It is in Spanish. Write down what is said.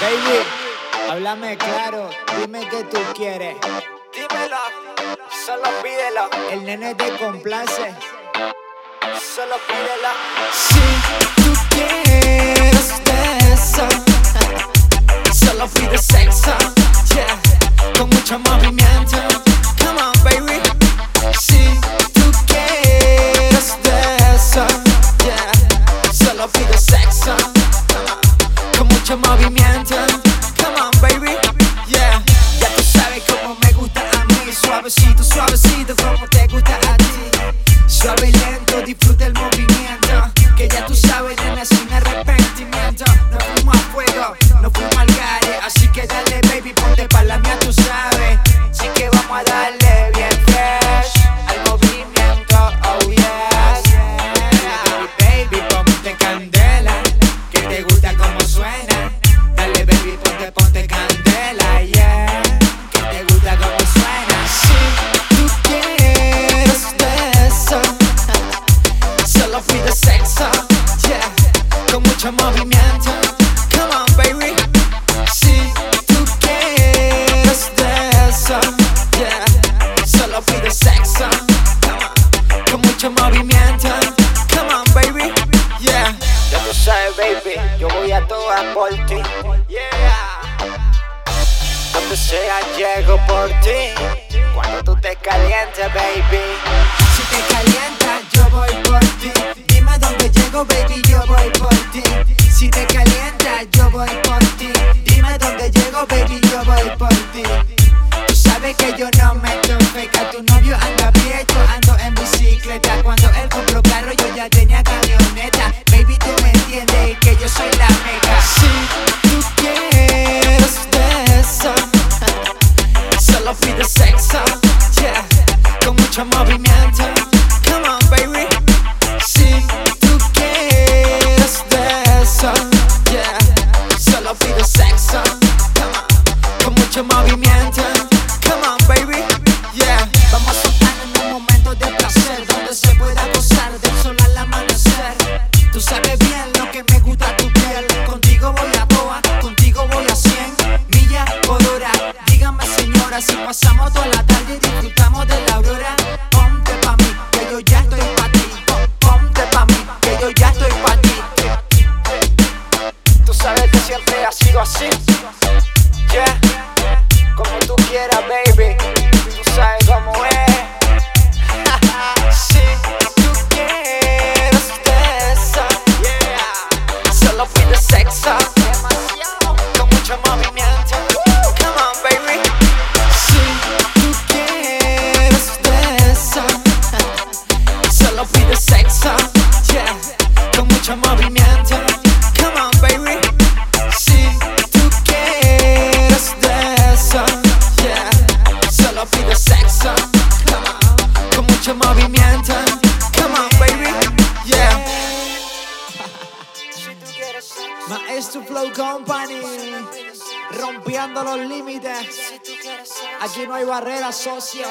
Baby, háblame claro, dime qué tú quieres. Dímelo, solo pídelo. El nene te complace. Solo pídelo. Si tú quieres de eso, solo pide sexo, yeah, con mucho movimiento. Come on, baby. Si tú quieres de eso, yeah, solo pide sexo, con mucho movimiento. La mía, tú sabes. Mucho movimiento. Come on, baby. Yeah. Ya tú sabes, baby, yo voy a todas por ti. Yeah. Donde sea llego por ti. Cuando tú te calientes, baby. Solo pide sexo, yeah, con mucho movimiento. Come on, baby. Si tú quieres de eso, yeah, solo pide sexo, come on, con mucho movimiento. Señora, si pasamos toda la tarde y disfrutamos de la aurora. Ponte pa' mí, que yo ya estoy pa' ti. Ponte pa' mí, que yo ya estoy pa' ti. Tú sabes que siempre ha sido así. Yeah. Como tú quieras, baby. Mucho movimiento. Come on, baby, yeah. Maestro Flow Company, rompiendo los límites. Aquí no hay barreras, socio.